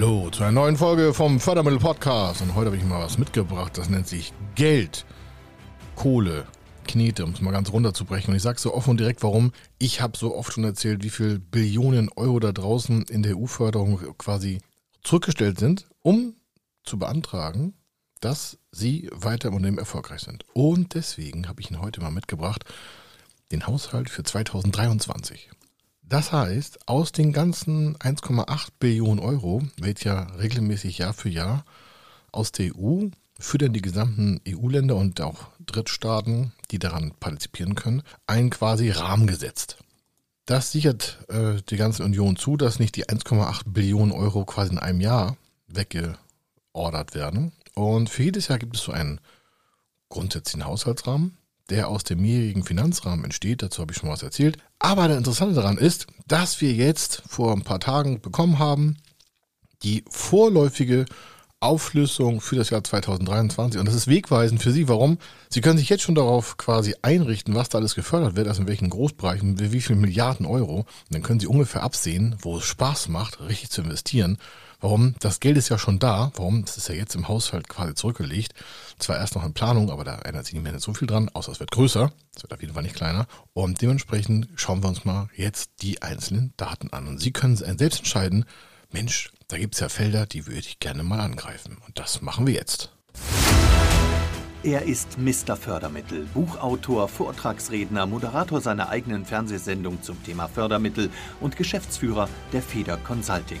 Hallo zu einer neuen Folge vom Fördermittel Podcast. Und heute habe ich mal was mitgebracht, das nennt sich Geld, Kohle, Knete, um es mal ganz runterzubrechen. Und ich sage so offen und direkt, warum. Ich habe so oft schon erzählt, wie viel Billionen Euro da draußen in der EU-Förderung quasi zurückgestellt sind, um zu beantragen, dass sie weiter im Unternehmen erfolgreich sind. Und deswegen habe ich Ihnen heute mal mitgebracht, den Haushalt für 2023. Das heißt, aus den ganzen 1,8 Billionen Euro wird ja regelmäßig Jahr für Jahr aus der EU für dann die gesamten EU-Länder und auch Drittstaaten, die daran partizipieren können, ein quasi Rahmen gesetzt. Das sichert äh, die ganze Union zu, dass nicht die 1,8 Billionen Euro quasi in einem Jahr weggeordert werden. Und für jedes Jahr gibt es so einen grundsätzlichen Haushaltsrahmen, der aus dem mehrjährigen Finanzrahmen entsteht. Dazu habe ich schon was erzählt. Aber das Interessante daran ist, dass wir jetzt vor ein paar Tagen bekommen haben, die vorläufige Aufschlüsselung für das Jahr 2023. Und das ist wegweisend für Sie. Warum? Sie können sich jetzt schon darauf quasi einrichten, was da alles gefördert wird, also in welchen Großbereichen, wie viele Milliarden Euro. Und dann können Sie ungefähr absehen, wo es Spaß macht, richtig zu investieren. Warum? Das Geld ist ja schon da. Warum? Das ist ja jetzt im Haushalt quasi zurückgelegt. Zwar erst noch in Planung, aber da ändert sich nicht mehr so viel dran, außer es wird größer. Es wird auf jeden Fall nicht kleiner. Und dementsprechend schauen wir uns mal jetzt die einzelnen Daten an. Und Sie können selbst entscheiden, Mensch, da gibt es ja Felder, die würde ich gerne mal angreifen. Und das machen wir jetzt. Er ist Mr. Fördermittel, Buchautor, Vortragsredner, Moderator seiner eigenen Fernsehsendung zum Thema Fördermittel und Geschäftsführer der Feder Consulting.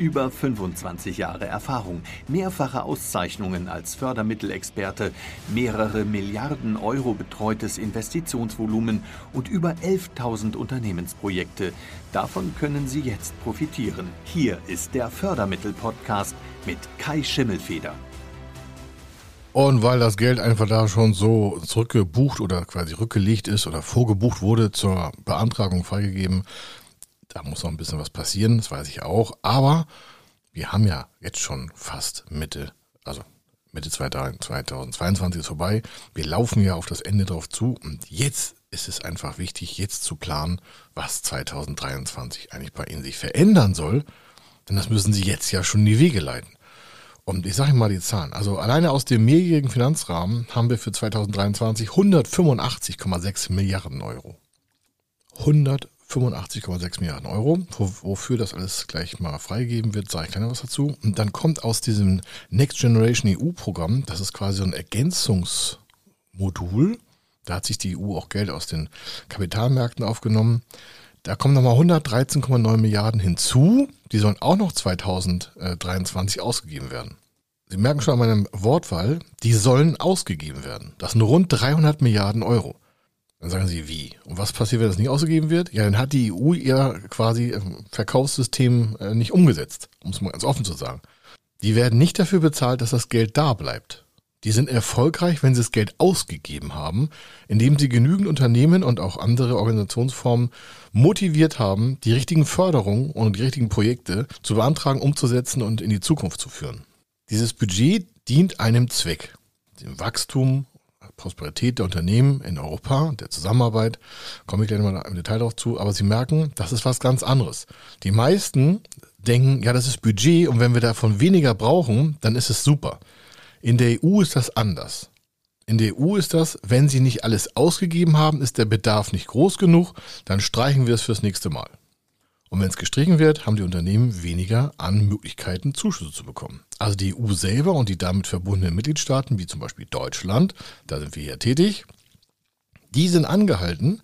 Über 25 Jahre Erfahrung, mehrfache Auszeichnungen als Fördermittelexperte, mehrere Milliarden Euro betreutes Investitionsvolumen und über 11.000 Unternehmensprojekte. Davon können Sie jetzt profitieren. Hier ist der Fördermittel-Podcast mit Kai Schimmelfeder. Und weil das Geld einfach da schon so zurückgebucht oder quasi rückgelegt ist oder vorgebucht wurde zur Beantragung freigegeben, da muss noch ein bisschen was passieren, das weiß ich auch. Aber wir haben ja jetzt schon fast Mitte, also Mitte 2022 ist vorbei. Wir laufen ja auf das Ende drauf zu und jetzt ist es einfach wichtig, jetzt zu planen, was 2023 eigentlich bei Ihnen sich verändern soll. Denn das müssen Sie jetzt ja schon in die Wege leiten. Und ich sage Ihnen mal die Zahlen. Also alleine aus dem mehrjährigen Finanzrahmen haben wir für 2023 185,6 Milliarden Euro. 100 85,6 Milliarden Euro. Wofür das alles gleich mal freigegeben wird, sage ich gleich noch was dazu. Und dann kommt aus diesem Next Generation EU-Programm, das ist quasi so ein Ergänzungsmodul. Da hat sich die EU auch Geld aus den Kapitalmärkten aufgenommen. Da kommen nochmal 113,9 Milliarden hinzu. Die sollen auch noch 2023 ausgegeben werden. Sie merken schon an meinem Wortwahl, die sollen ausgegeben werden. Das sind rund 300 Milliarden Euro. Dann sagen sie, wie? Und was passiert, wenn das nicht ausgegeben wird? Ja, dann hat die EU ihr quasi ähm, Verkaufssystem äh, nicht umgesetzt, um es mal ganz offen zu sagen. Die werden nicht dafür bezahlt, dass das Geld da bleibt. Die sind erfolgreich, wenn sie das Geld ausgegeben haben, indem sie genügend Unternehmen und auch andere Organisationsformen motiviert haben, die richtigen Förderungen und die richtigen Projekte zu beantragen, umzusetzen und in die Zukunft zu führen. Dieses Budget dient einem Zweck, dem Wachstum Prosperität der Unternehmen in Europa, der Zusammenarbeit, komme ich gleich mal im Detail darauf zu, aber Sie merken, das ist was ganz anderes. Die meisten denken, ja, das ist Budget und wenn wir davon weniger brauchen, dann ist es super. In der EU ist das anders. In der EU ist das, wenn Sie nicht alles ausgegeben haben, ist der Bedarf nicht groß genug, dann streichen wir es fürs nächste Mal. Und wenn es gestrichen wird, haben die Unternehmen weniger an Möglichkeiten, Zuschüsse zu bekommen. Also die EU selber und die damit verbundenen Mitgliedstaaten, wie zum Beispiel Deutschland, da sind wir hier tätig, die sind angehalten,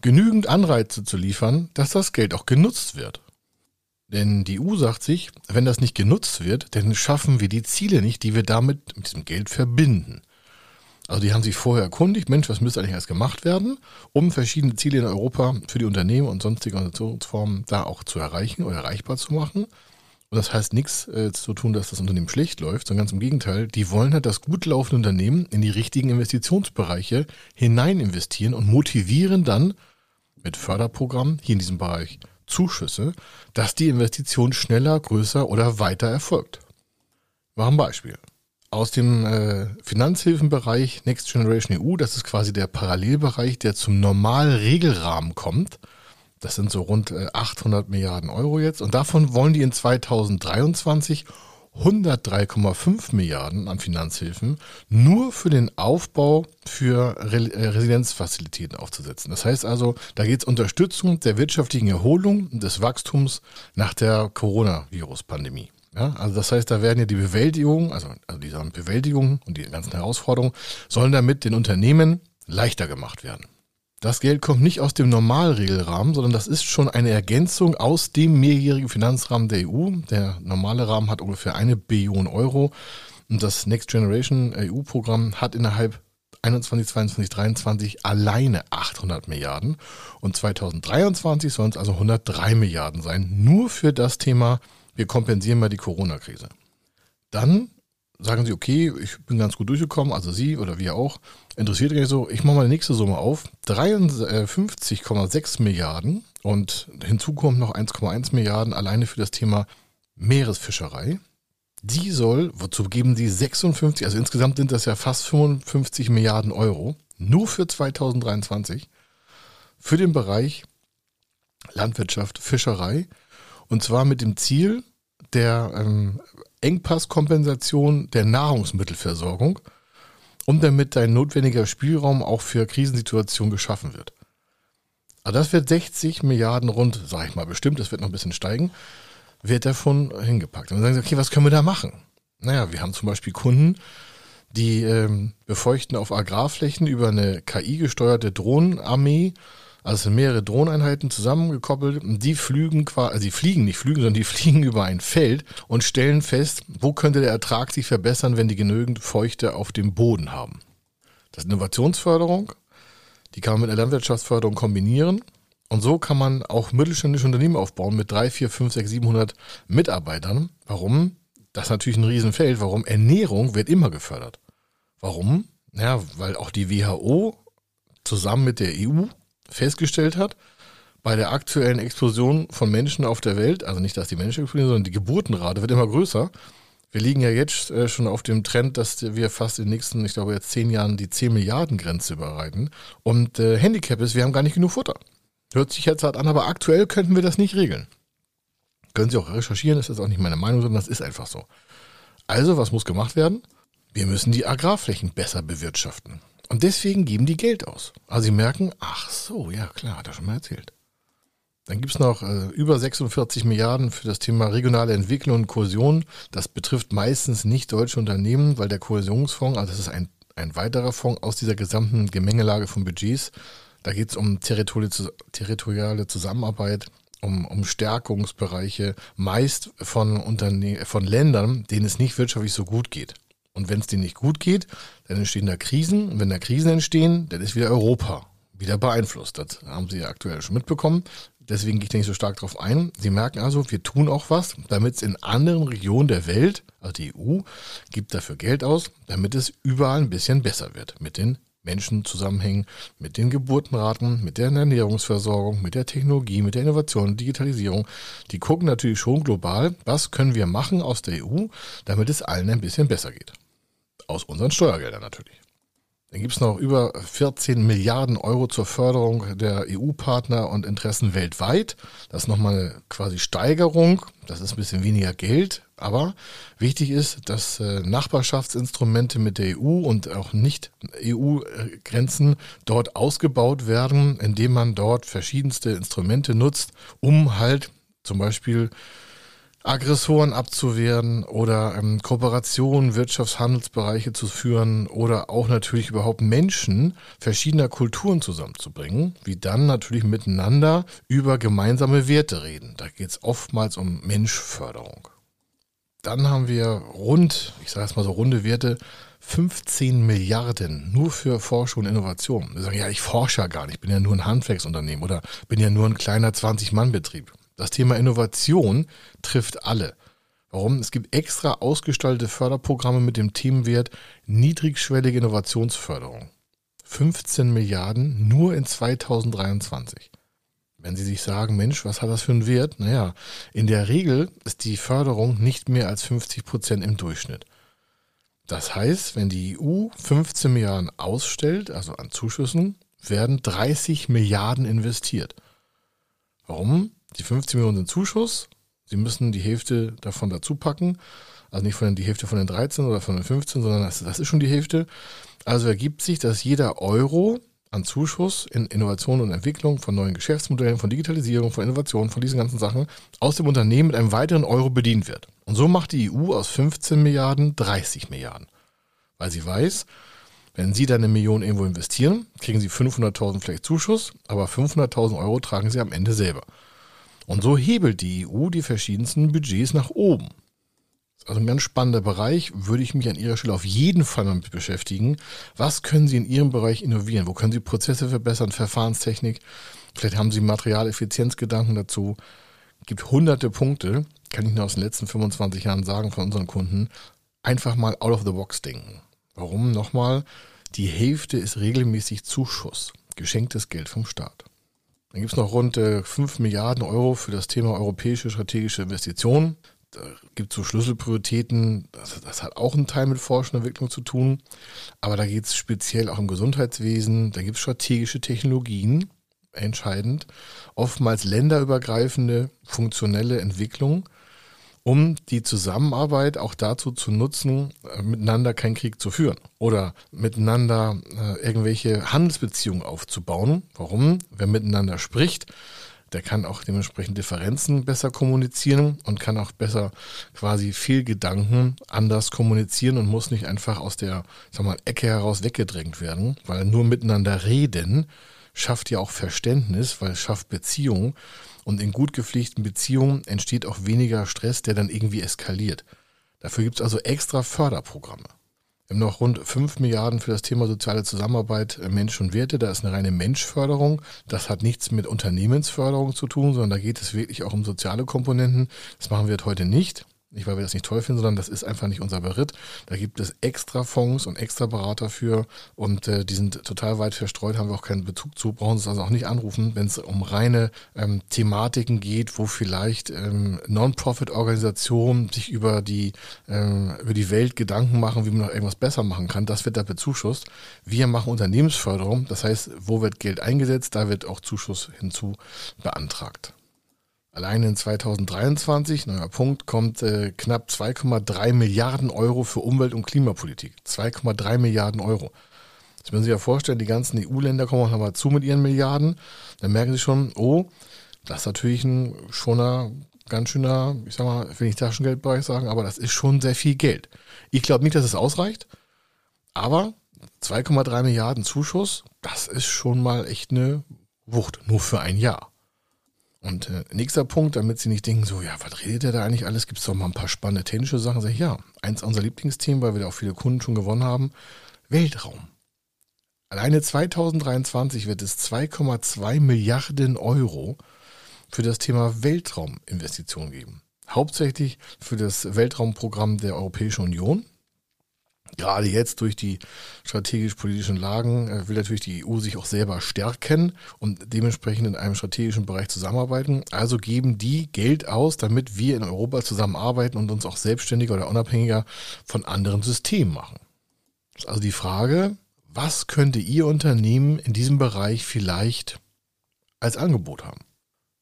genügend Anreize zu liefern, dass das Geld auch genutzt wird. Denn die EU sagt sich, wenn das nicht genutzt wird, dann schaffen wir die Ziele nicht, die wir damit mit diesem Geld verbinden. Also die haben sich vorher erkundigt, Mensch, was müsste eigentlich erst gemacht werden, um verschiedene Ziele in Europa für die Unternehmen und sonstige Organisationsformen da auch zu erreichen oder erreichbar zu machen. Und das heißt nichts äh, zu tun, dass das Unternehmen schlecht läuft, sondern ganz im Gegenteil. Die wollen halt das gut laufende Unternehmen in die richtigen Investitionsbereiche hinein investieren und motivieren dann mit Förderprogrammen, hier in diesem Bereich Zuschüsse, dass die Investition schneller, größer oder weiter erfolgt. Machen Beispiel. Aus dem äh, Finanzhilfenbereich Next Generation EU, das ist quasi der Parallelbereich, der zum normalen Regelrahmen kommt. Das sind so rund äh, 800 Milliarden Euro jetzt. Und davon wollen die in 2023 103,5 Milliarden an Finanzhilfen nur für den Aufbau für äh, Residenzfazilitäten aufzusetzen. Das heißt also, da geht es Unterstützung der wirtschaftlichen Erholung und des Wachstums nach der Coronavirus-Pandemie. Ja, also das heißt, da werden ja die Bewältigung, also, also diese Bewältigung und die ganzen Herausforderungen sollen damit den Unternehmen leichter gemacht werden. Das Geld kommt nicht aus dem Normalregelrahmen, sondern das ist schon eine Ergänzung aus dem mehrjährigen Finanzrahmen der EU. Der normale Rahmen hat ungefähr eine Billion Euro und das Next Generation EU-Programm hat innerhalb 21, 22, 23 alleine 800 Milliarden und 2023 sollen es also 103 Milliarden sein, nur für das Thema, wir kompensieren mal die Corona-Krise. Dann sagen sie, okay, ich bin ganz gut durchgekommen, also Sie oder wir auch, interessiert mich so, ich mache mal die nächste Summe auf, 53,6 Milliarden. Und hinzu kommt noch 1,1 Milliarden alleine für das Thema Meeresfischerei. Die soll, wozu geben sie 56, also insgesamt sind das ja fast 55 Milliarden Euro, nur für 2023, für den Bereich Landwirtschaft, Fischerei, und zwar mit dem Ziel der ähm, Engpasskompensation der Nahrungsmittelversorgung und damit ein notwendiger Spielraum auch für Krisensituationen geschaffen wird. Also das wird 60 Milliarden rund, sage ich mal bestimmt, das wird noch ein bisschen steigen, wird davon hingepackt. Und dann sagen sie, okay, was können wir da machen? Naja, wir haben zum Beispiel Kunden, die ähm, befeuchten auf Agrarflächen über eine KI-gesteuerte Drohnenarmee also es sind mehrere Drohneinheiten zusammengekoppelt. Die flügen quasi, also die fliegen nicht fliegen, sondern die fliegen über ein Feld und stellen fest, wo könnte der Ertrag sich verbessern, wenn die genügend Feuchte auf dem Boden haben. Das ist Innovationsförderung. Die kann man mit der Landwirtschaftsförderung kombinieren. Und so kann man auch mittelständische Unternehmen aufbauen mit 3, 4, 5, 6, 700 Mitarbeitern. Warum? Das ist natürlich ein Riesenfeld. Warum? Ernährung wird immer gefördert. Warum? Ja, weil auch die WHO zusammen mit der EU festgestellt hat, bei der aktuellen Explosion von Menschen auf der Welt, also nicht, dass die Menschen explodieren, sondern die Geburtenrate wird immer größer. Wir liegen ja jetzt äh, schon auf dem Trend, dass wir fast in den nächsten, ich glaube jetzt zehn Jahren die 10 Milliarden Grenze überreiten. Und äh, Handicap ist, wir haben gar nicht genug Futter. Hört sich jetzt hart an, aber aktuell könnten wir das nicht regeln. Können Sie auch recherchieren, das ist auch nicht meine Meinung, sondern das ist einfach so. Also, was muss gemacht werden? Wir müssen die Agrarflächen besser bewirtschaften. Und deswegen geben die Geld aus. Also sie merken, ach so, ja klar, hat er schon mal erzählt. Dann gibt es noch äh, über 46 Milliarden für das Thema regionale Entwicklung und Kohäsion. Das betrifft meistens nicht deutsche Unternehmen, weil der Kohäsionsfonds, also das ist ein, ein weiterer Fonds aus dieser gesamten Gemengelage von Budgets. Da geht es um territoriale Zusammenarbeit, um, um Stärkungsbereiche, meist von, Unterne von Ländern, denen es nicht wirtschaftlich so gut geht. Und wenn es denen nicht gut geht, dann entstehen da Krisen. Und wenn da Krisen entstehen, dann ist wieder Europa wieder beeinflusst. Das haben Sie ja aktuell schon mitbekommen. Deswegen gehe ich nicht so stark darauf ein. Sie merken also, wir tun auch was, damit es in anderen Regionen der Welt, also die EU, gibt dafür Geld aus, damit es überall ein bisschen besser wird mit den Menschen zusammenhängen, mit den Geburtenraten, mit der Ernährungsversorgung, mit der Technologie, mit der Innovation, Digitalisierung. Die gucken natürlich schon global, was können wir machen aus der EU, damit es allen ein bisschen besser geht. Aus unseren Steuergeldern natürlich. Dann gibt es noch über 14 Milliarden Euro zur Förderung der EU-Partner und Interessen weltweit. Das ist nochmal quasi Steigerung. Das ist ein bisschen weniger Geld. Aber wichtig ist, dass äh, Nachbarschaftsinstrumente mit der EU und auch nicht EU-Grenzen dort ausgebaut werden, indem man dort verschiedenste Instrumente nutzt, um halt zum Beispiel Aggressoren abzuwehren oder ähm, Kooperationen, Wirtschaftshandelsbereiche zu führen oder auch natürlich überhaupt Menschen verschiedener Kulturen zusammenzubringen, wie dann natürlich miteinander über gemeinsame Werte reden. Da geht es oftmals um Menschförderung. Dann haben wir rund, ich sage jetzt mal so runde Werte, 15 Milliarden nur für Forschung und Innovation. Wir sagen, ja, ich forsche ja gar nicht, ich bin ja nur ein Handwerksunternehmen oder bin ja nur ein kleiner 20-Mann-Betrieb. Das Thema Innovation trifft alle. Warum? Es gibt extra ausgestaltete Förderprogramme mit dem Themenwert niedrigschwellige Innovationsförderung. 15 Milliarden nur in 2023. Wenn Sie sich sagen, Mensch, was hat das für einen Wert? Naja, in der Regel ist die Förderung nicht mehr als 50 Prozent im Durchschnitt. Das heißt, wenn die EU 15 Milliarden ausstellt, also an Zuschüssen, werden 30 Milliarden investiert. Warum? Die 15 Millionen sind Zuschuss. Sie müssen die Hälfte davon dazu packen. Also nicht von die Hälfte von den 13 oder von den 15, sondern das, das ist schon die Hälfte. Also ergibt sich, dass jeder Euro an Zuschuss in Innovation und Entwicklung von neuen Geschäftsmodellen, von Digitalisierung, von Innovation, von diesen ganzen Sachen aus dem Unternehmen mit einem weiteren Euro bedient wird. Und so macht die EU aus 15 Milliarden 30 Milliarden. Weil sie weiß, wenn Sie dann eine Million irgendwo investieren, kriegen Sie 500.000 vielleicht Zuschuss, aber 500.000 Euro tragen Sie am Ende selber. Und so hebelt die EU die verschiedensten Budgets nach oben. Also ein ganz spannender Bereich, würde ich mich an Ihrer Stelle auf jeden Fall mal mit beschäftigen. Was können Sie in Ihrem Bereich innovieren? Wo können Sie Prozesse verbessern, Verfahrenstechnik? Vielleicht haben Sie Materialeffizienzgedanken dazu. Gibt hunderte Punkte, kann ich nur aus den letzten 25 Jahren sagen von unseren Kunden. Einfach mal out of the box denken. Warum? Nochmal, die Hälfte ist regelmäßig Zuschuss, geschenktes Geld vom Staat. Dann gibt es noch rund 5 Milliarden Euro für das Thema europäische strategische Investitionen. Da gibt es so Schlüsselprioritäten, das, das, hat auch einen Teil mit Forschung und Entwicklung zu tun, aber da geht es speziell auch im Gesundheitswesen, da gibt es strategische Technologien, entscheidend, oftmals länderübergreifende funktionelle Entwicklung, um die Zusammenarbeit auch dazu zu nutzen, äh, miteinander keinen Krieg zu führen oder miteinander äh, irgendwelche Handelsbeziehungen aufzubauen. Warum? Wer miteinander spricht, der kann auch dementsprechend Differenzen besser kommunizieren und kann auch besser quasi Fehlgedanken anders kommunizieren und muss nicht einfach aus der sag mal, Ecke heraus weggedrängt werden, weil nur miteinander reden schafft ja auch Verständnis, weil es schafft Beziehungen und in gut gepflegten Beziehungen entsteht auch weniger Stress, der dann irgendwie eskaliert. Dafür gibt es also extra Förderprogramme. Wir haben noch rund 5 Milliarden für das Thema soziale Zusammenarbeit, äh, Mensch und Werte. Da ist eine reine Menschförderung. Das hat nichts mit Unternehmensförderung zu tun, sondern da geht es wirklich auch um soziale Komponenten. Das machen wir heute nicht. Nicht, weil wir das nicht toll finden, sondern das ist einfach nicht unser Beritt. Da gibt es extra Fonds und extra Berater für und äh, die sind total weit verstreut, haben wir auch keinen Bezug zu, brauchen Sie also auch nicht anrufen, wenn es um reine ähm, Thematiken geht, wo vielleicht ähm, Non-Profit-Organisationen sich über die, ähm, über die Welt Gedanken machen, wie man noch irgendwas besser machen kann. Das wird da bezuschusst. Wir machen Unternehmensförderung, das heißt, wo wird Geld eingesetzt, da wird auch Zuschuss hinzu beantragt. Allein in 2023, neuer Punkt, kommt äh, knapp 2,3 Milliarden Euro für Umwelt- und Klimapolitik. 2,3 Milliarden Euro. Das müssen Sie sich ja vorstellen, die ganzen EU-Länder kommen auch nochmal zu mit ihren Milliarden. Dann merken Sie schon, oh, das ist natürlich ein schoner, ganz schöner, ich sag mal, will ich Taschengeldbereich sagen, aber das ist schon sehr viel Geld. Ich glaube nicht, dass es ausreicht, aber 2,3 Milliarden Zuschuss, das ist schon mal echt eine Wucht, nur für ein Jahr. Und äh, nächster Punkt, damit Sie nicht denken, so, ja, was redet der da eigentlich alles? Gibt es doch mal ein paar spannende technische Sachen? Sag ich, ja, eins unserer Lieblingsthemen, weil wir da auch viele Kunden schon gewonnen haben, Weltraum. Alleine 2023 wird es 2,2 Milliarden Euro für das Thema Weltrauminvestitionen geben. Hauptsächlich für das Weltraumprogramm der Europäischen Union gerade jetzt durch die strategisch-politischen Lagen äh, will natürlich die EU sich auch selber stärken und dementsprechend in einem strategischen Bereich zusammenarbeiten. Also geben die Geld aus, damit wir in Europa zusammenarbeiten und uns auch selbstständiger oder unabhängiger von anderen Systemen machen. Also die Frage, was könnte Ihr Unternehmen in diesem Bereich vielleicht als Angebot haben?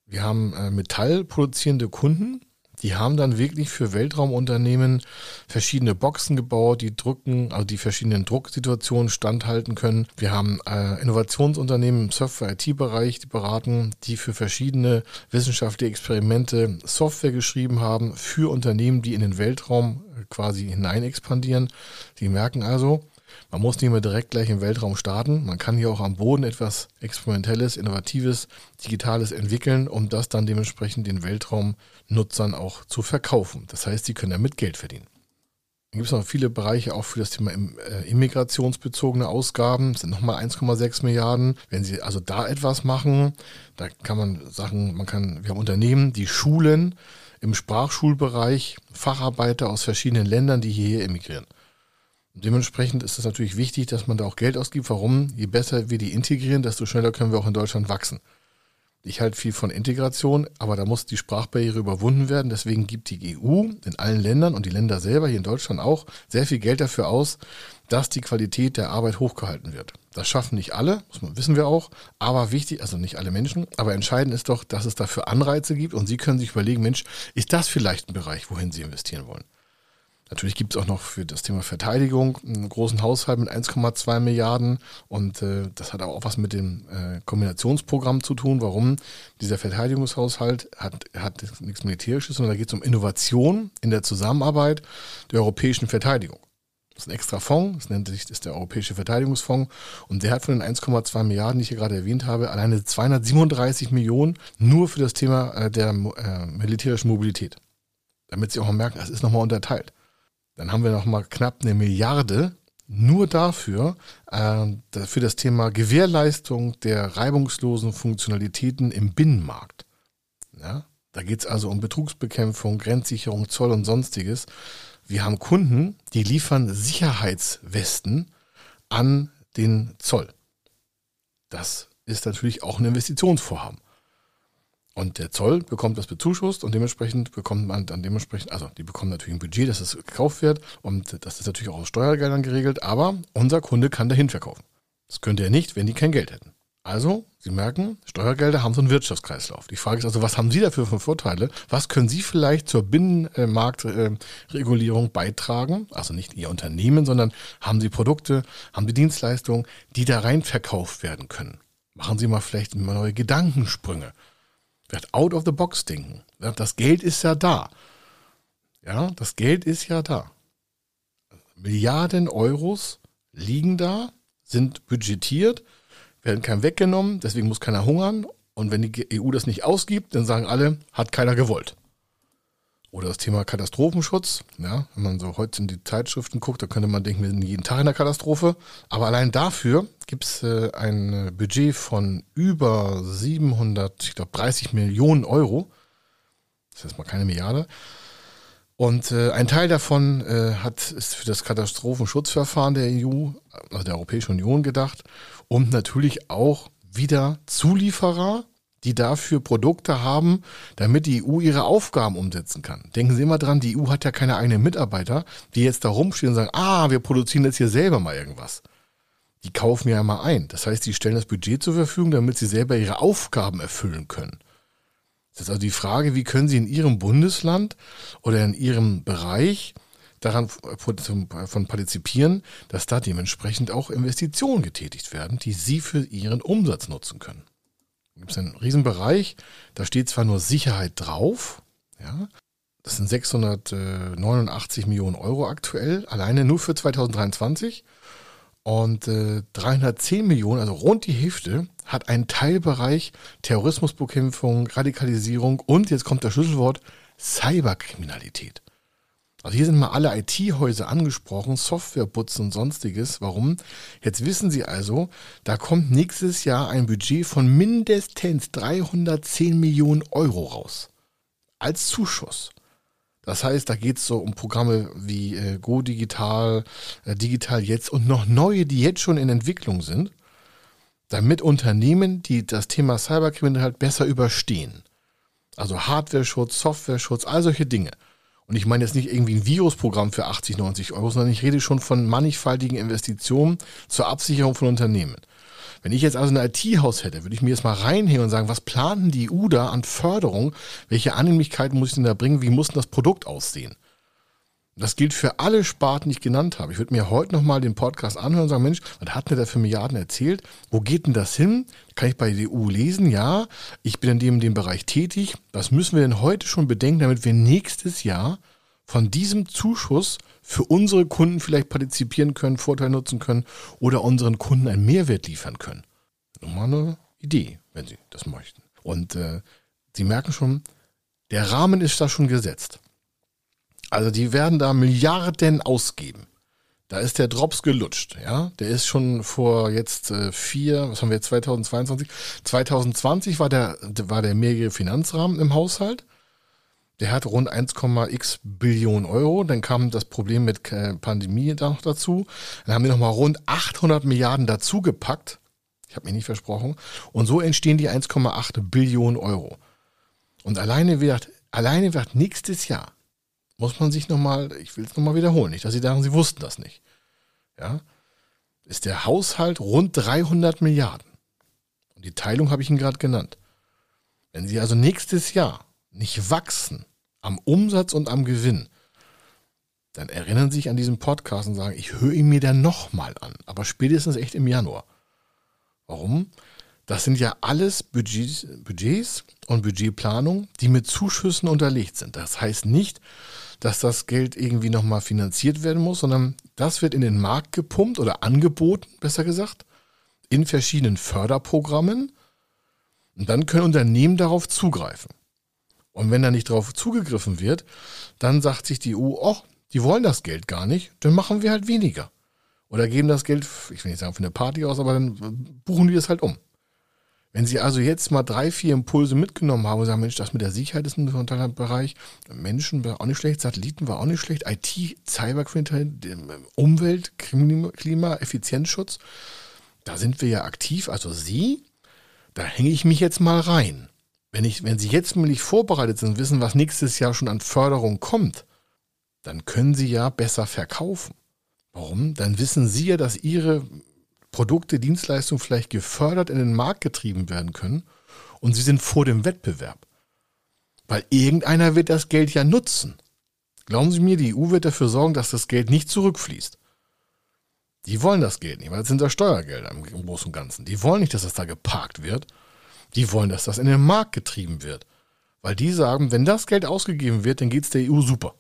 Wir haben äh, metallproduzierende Kunden, die haben dann wirklich für Weltraumunternehmen verschiedene Boxen gebaut, die drücken, also die verschiedenen Drucksituationen standhalten können. Wir haben äh, Innovationsunternehmen im Software-IT-Bereich, die beraten, die für verschiedene wissenschaftliche Experimente Software geschrieben haben für Unternehmen, die in den Weltraum quasi hinein expandieren. Die merken also, man muss nicht mehr direkt gleich im Weltraum starten. Man kann hier auch am Boden etwas Experimentelles, Innovatives, Digitales entwickeln, um das dann dementsprechend den Weltraumnutzern auch zu verkaufen. Das heißt, sie können damit Geld verdienen. Dann gibt es noch viele Bereiche auch für das Thema äh, immigrationsbezogene Ausgaben. Das sind nochmal 1,6 Milliarden. Wenn Sie also da etwas machen, da kann man sagen, man kann, wir haben Unternehmen, die schulen im Sprachschulbereich Facharbeiter aus verschiedenen Ländern, die hierher emigrieren. Dementsprechend ist es natürlich wichtig, dass man da auch Geld ausgibt. Warum? Je besser wir die integrieren, desto schneller können wir auch in Deutschland wachsen. Ich halte viel von Integration, aber da muss die Sprachbarriere überwunden werden. Deswegen gibt die EU in allen Ländern und die Länder selber, hier in Deutschland auch, sehr viel Geld dafür aus, dass die Qualität der Arbeit hochgehalten wird. Das schaffen nicht alle, man, wissen wir auch, aber wichtig, also nicht alle Menschen, aber entscheidend ist doch, dass es dafür Anreize gibt und Sie können sich überlegen, Mensch, ist das vielleicht ein Bereich, wohin Sie investieren wollen? Natürlich gibt es auch noch für das Thema Verteidigung einen großen Haushalt mit 1,2 Milliarden und äh, das hat auch was mit dem äh, Kombinationsprogramm zu tun. Warum? Dieser Verteidigungshaushalt hat, hat nichts Militärisches, sondern da geht es um Innovation in der Zusammenarbeit der europäischen Verteidigung. Das ist ein extra Fonds, das nennt sich das ist der Europäische Verteidigungsfonds und der hat von den 1,2 Milliarden, die ich hier gerade erwähnt habe, alleine 237 Millionen nur für das Thema äh, der äh, militärischen Mobilität. Damit Sie auch mal merken, es ist nochmal unterteilt. Dann haben wir noch mal knapp eine Milliarde nur dafür, äh, für das Thema Gewährleistung der reibungslosen Funktionalitäten im Binnenmarkt. Ja, da geht es also um Betrugsbekämpfung, Grenzsicherung, Zoll und sonstiges. Wir haben Kunden, die liefern Sicherheitswesten an den Zoll. Das ist natürlich auch ein Investitionsvorhaben. Und der Zoll bekommt das bezuschusst und dementsprechend bekommt man dann dementsprechend, also die bekommen natürlich ein Budget, dass es gekauft wird und das ist natürlich auch aus Steuergeldern geregelt, aber unser Kunde kann dahin verkaufen. Das könnte er nicht, wenn die kein Geld hätten. Also, Sie merken, Steuergelder haben so einen Wirtschaftskreislauf. Die Frage ist also, was haben Sie dafür für Vorteile? Was können Sie vielleicht zur Binnenmarktregulierung beitragen? Also nicht Ihr Unternehmen, sondern haben Sie Produkte, haben Sie Dienstleistungen, die da rein verkauft werden können? Machen Sie mal vielleicht mal neue Gedankensprünge out of the box denken. Das Geld ist ja da. Ja, das Geld ist ja da. Milliarden Euros liegen da, sind budgetiert, werden keinem weggenommen, deswegen muss keiner hungern. Und wenn die EU das nicht ausgibt, dann sagen alle, hat keiner gewollt. Oder das Thema Katastrophenschutz. Ja, wenn man so heute in die Zeitschriften guckt, da könnte man denken, wir sind jeden Tag in der Katastrophe. Aber allein dafür gibt es äh, ein Budget von über 700, ich glaube 30 Millionen Euro. Das ist mal keine Milliarde. Und äh, ein Teil davon äh, hat, ist für das Katastrophenschutzverfahren der EU, also der Europäischen Union gedacht und natürlich auch wieder Zulieferer die dafür Produkte haben, damit die EU ihre Aufgaben umsetzen kann. Denken Sie immer dran, die EU hat ja keine eigenen Mitarbeiter, die jetzt da rumstehen und sagen, ah, wir produzieren jetzt hier selber mal irgendwas. Die kaufen ja mal ein. Das heißt, die stellen das Budget zur Verfügung, damit sie selber ihre Aufgaben erfüllen können. Das ist also die Frage, wie können Sie in Ihrem Bundesland oder in Ihrem Bereich daran von partizipieren, dass da dementsprechend auch Investitionen getätigt werden, die Sie für Ihren Umsatz nutzen können gibt es einen Riesenbereich, da steht zwar nur Sicherheit drauf, ja, das sind 689 Millionen Euro aktuell, alleine nur für 2023. Und äh, 310 Millionen, also rund die Hälfte, hat einen Teilbereich Terrorismusbekämpfung, Radikalisierung und jetzt kommt das Schlüsselwort Cyberkriminalität. Also hier sind mal alle IT-Häuser angesprochen, Softwareputzen und sonstiges. Warum? Jetzt wissen Sie also, da kommt nächstes Jahr ein Budget von mindestens 310 Millionen Euro raus. Als Zuschuss. Das heißt, da geht es so um Programme wie äh, Go Digital, äh, Digital Jetzt und noch neue, die jetzt schon in Entwicklung sind, damit Unternehmen, die das Thema Cyberkriminalität besser überstehen. Also Hardware-Schutz, Software-Schutz, all solche Dinge. Und ich meine jetzt nicht irgendwie ein Virusprogramm für 80, 90 Euro, sondern ich rede schon von mannigfaltigen Investitionen zur Absicherung von Unternehmen. Wenn ich jetzt also ein IT-Haus hätte, würde ich mir jetzt mal reinhängen und sagen, was planen die EU da an Förderung? Welche Annehmlichkeiten muss ich denn da bringen? Wie muss denn das Produkt aussehen? Das gilt für alle Sparten, die ich genannt habe. Ich würde mir heute nochmal den Podcast anhören und sagen, Mensch, was hat mir da für Milliarden erzählt? Wo geht denn das hin? Kann ich bei der EU lesen? Ja, ich bin in dem, dem Bereich tätig. Was müssen wir denn heute schon bedenken, damit wir nächstes Jahr von diesem Zuschuss für unsere Kunden vielleicht partizipieren können, Vorteil nutzen können oder unseren Kunden einen Mehrwert liefern können? Nochmal eine Idee, wenn Sie das möchten. Und äh, Sie merken schon, der Rahmen ist da schon gesetzt. Also die werden da Milliarden ausgeben. Da ist der Drops gelutscht, ja. Der ist schon vor jetzt äh, vier, was haben wir jetzt 2022? 2020 war der, war der mehrjährige Finanzrahmen im Haushalt. Der hat rund 1,x Billionen Euro. Dann kam das Problem mit äh, Pandemie da noch dazu. Dann haben wir nochmal rund 800 Milliarden dazugepackt. Ich habe mich nicht versprochen. Und so entstehen die 1,8 Billionen Euro. Und alleine wird, alleine wird nächstes Jahr, muss man sich nochmal, ich will es nochmal wiederholen, nicht, dass Sie sagen, Sie wussten das nicht. Ja, ist der Haushalt rund 300 Milliarden. Und die Teilung habe ich Ihnen gerade genannt. Wenn Sie also nächstes Jahr nicht wachsen am Umsatz und am Gewinn, dann erinnern Sie sich an diesen Podcast und sagen, ich höre ihn mir dann nochmal an, aber spätestens echt im Januar. Warum? Das sind ja alles Budgets, Budgets und Budgetplanung, die mit Zuschüssen unterlegt sind. Das heißt nicht, dass das Geld irgendwie nochmal finanziert werden muss, sondern das wird in den Markt gepumpt oder angeboten, besser gesagt, in verschiedenen Förderprogrammen. Und dann können Unternehmen darauf zugreifen. Und wenn da nicht darauf zugegriffen wird, dann sagt sich die EU, oh, die wollen das Geld gar nicht, dann machen wir halt weniger. Oder geben das Geld, ich will nicht sagen für eine Party aus, aber dann buchen die das halt um. Wenn Sie also jetzt mal drei, vier Impulse mitgenommen haben und sagen, Mensch, das mit der Sicherheit ist ein Bereich, Menschen war auch nicht schlecht, Satelliten war auch nicht schlecht, IT, Cyberkriminalität, Umwelt, Klima, Effizienzschutz, da sind wir ja aktiv. Also Sie, da hänge ich mich jetzt mal rein. Wenn, ich, wenn Sie jetzt nämlich vorbereitet sind wissen, was nächstes Jahr schon an Förderung kommt, dann können Sie ja besser verkaufen. Warum? Dann wissen Sie ja, dass Ihre Produkte, Dienstleistungen vielleicht gefördert in den Markt getrieben werden können und Sie sind vor dem Wettbewerb. Weil irgendeiner wird das Geld ja nutzen. Glauben Sie mir, die EU wird dafür sorgen, dass das Geld nicht zurückfließt. Die wollen das Geld nicht, weil es sind da Steuergelder im Großen und Ganzen. Die wollen nicht, dass das da geparkt wird. Die wollen, dass das in den Markt getrieben wird. Weil die sagen, wenn das Geld ausgegeben wird, dann geht es der EU super.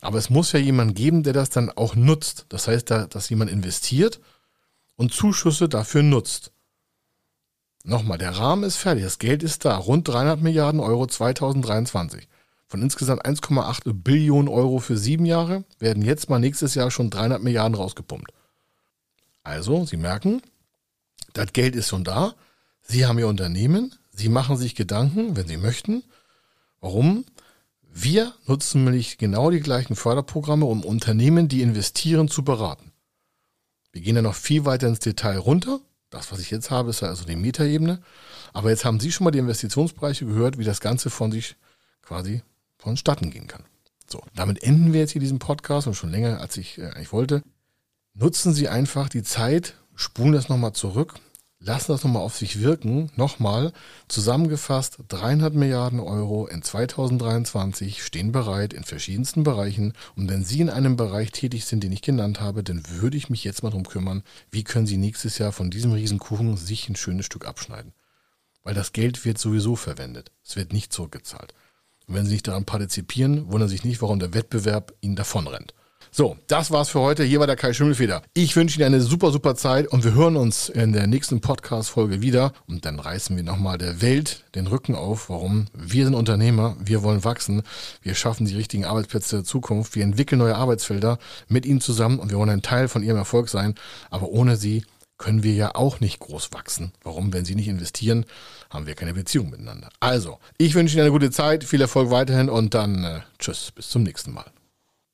Aber es muss ja jemand geben, der das dann auch nutzt. Das heißt, dass jemand investiert und Zuschüsse dafür nutzt. Nochmal, der Rahmen ist fertig, das Geld ist da, rund 300 Milliarden Euro 2023. Von insgesamt 1,8 Billionen Euro für sieben Jahre werden jetzt mal nächstes Jahr schon 300 Milliarden rausgepumpt. Also, Sie merken, das Geld ist schon da. Sie haben Ihr Unternehmen, Sie machen sich Gedanken, wenn Sie möchten. Warum? Wir nutzen nämlich genau die gleichen Förderprogramme, um Unternehmen, die investieren, zu beraten. Wir gehen dann noch viel weiter ins Detail runter. Das, was ich jetzt habe, ist also die Metaebene. Aber jetzt haben Sie schon mal die Investitionsbereiche gehört, wie das Ganze von sich quasi vonstatten gehen kann. So, damit enden wir jetzt hier diesen Podcast und schon länger, als ich äh, eigentlich wollte. Nutzen Sie einfach die Zeit, spulen das nochmal zurück, lassen das nochmal auf sich wirken. Nochmal zusammengefasst, 300 Milliarden Euro in 2023 stehen bereit in verschiedensten Bereichen. Und wenn Sie in einem Bereich tätig sind, den ich genannt habe, dann würde ich mich jetzt mal darum kümmern, wie können Sie nächstes Jahr von diesem Riesenkuchen sich ein schönes Stück abschneiden. Weil das Geld wird sowieso verwendet. Es wird nicht zurückgezahlt. Und wenn Sie nicht daran partizipieren, wundern Sie sich nicht, warum der Wettbewerb Ihnen davonrennt. So, das war's für heute. Hier war der Kai Schimmelfeder. Ich wünsche Ihnen eine super, super Zeit und wir hören uns in der nächsten Podcast-Folge wieder und dann reißen wir nochmal der Welt den Rücken auf. Warum? Wir sind Unternehmer, wir wollen wachsen, wir schaffen die richtigen Arbeitsplätze der Zukunft, wir entwickeln neue Arbeitsfelder mit Ihnen zusammen und wir wollen ein Teil von Ihrem Erfolg sein. Aber ohne Sie können wir ja auch nicht groß wachsen. Warum? Wenn Sie nicht investieren, haben wir keine Beziehung miteinander. Also, ich wünsche Ihnen eine gute Zeit, viel Erfolg weiterhin und dann äh, tschüss, bis zum nächsten Mal.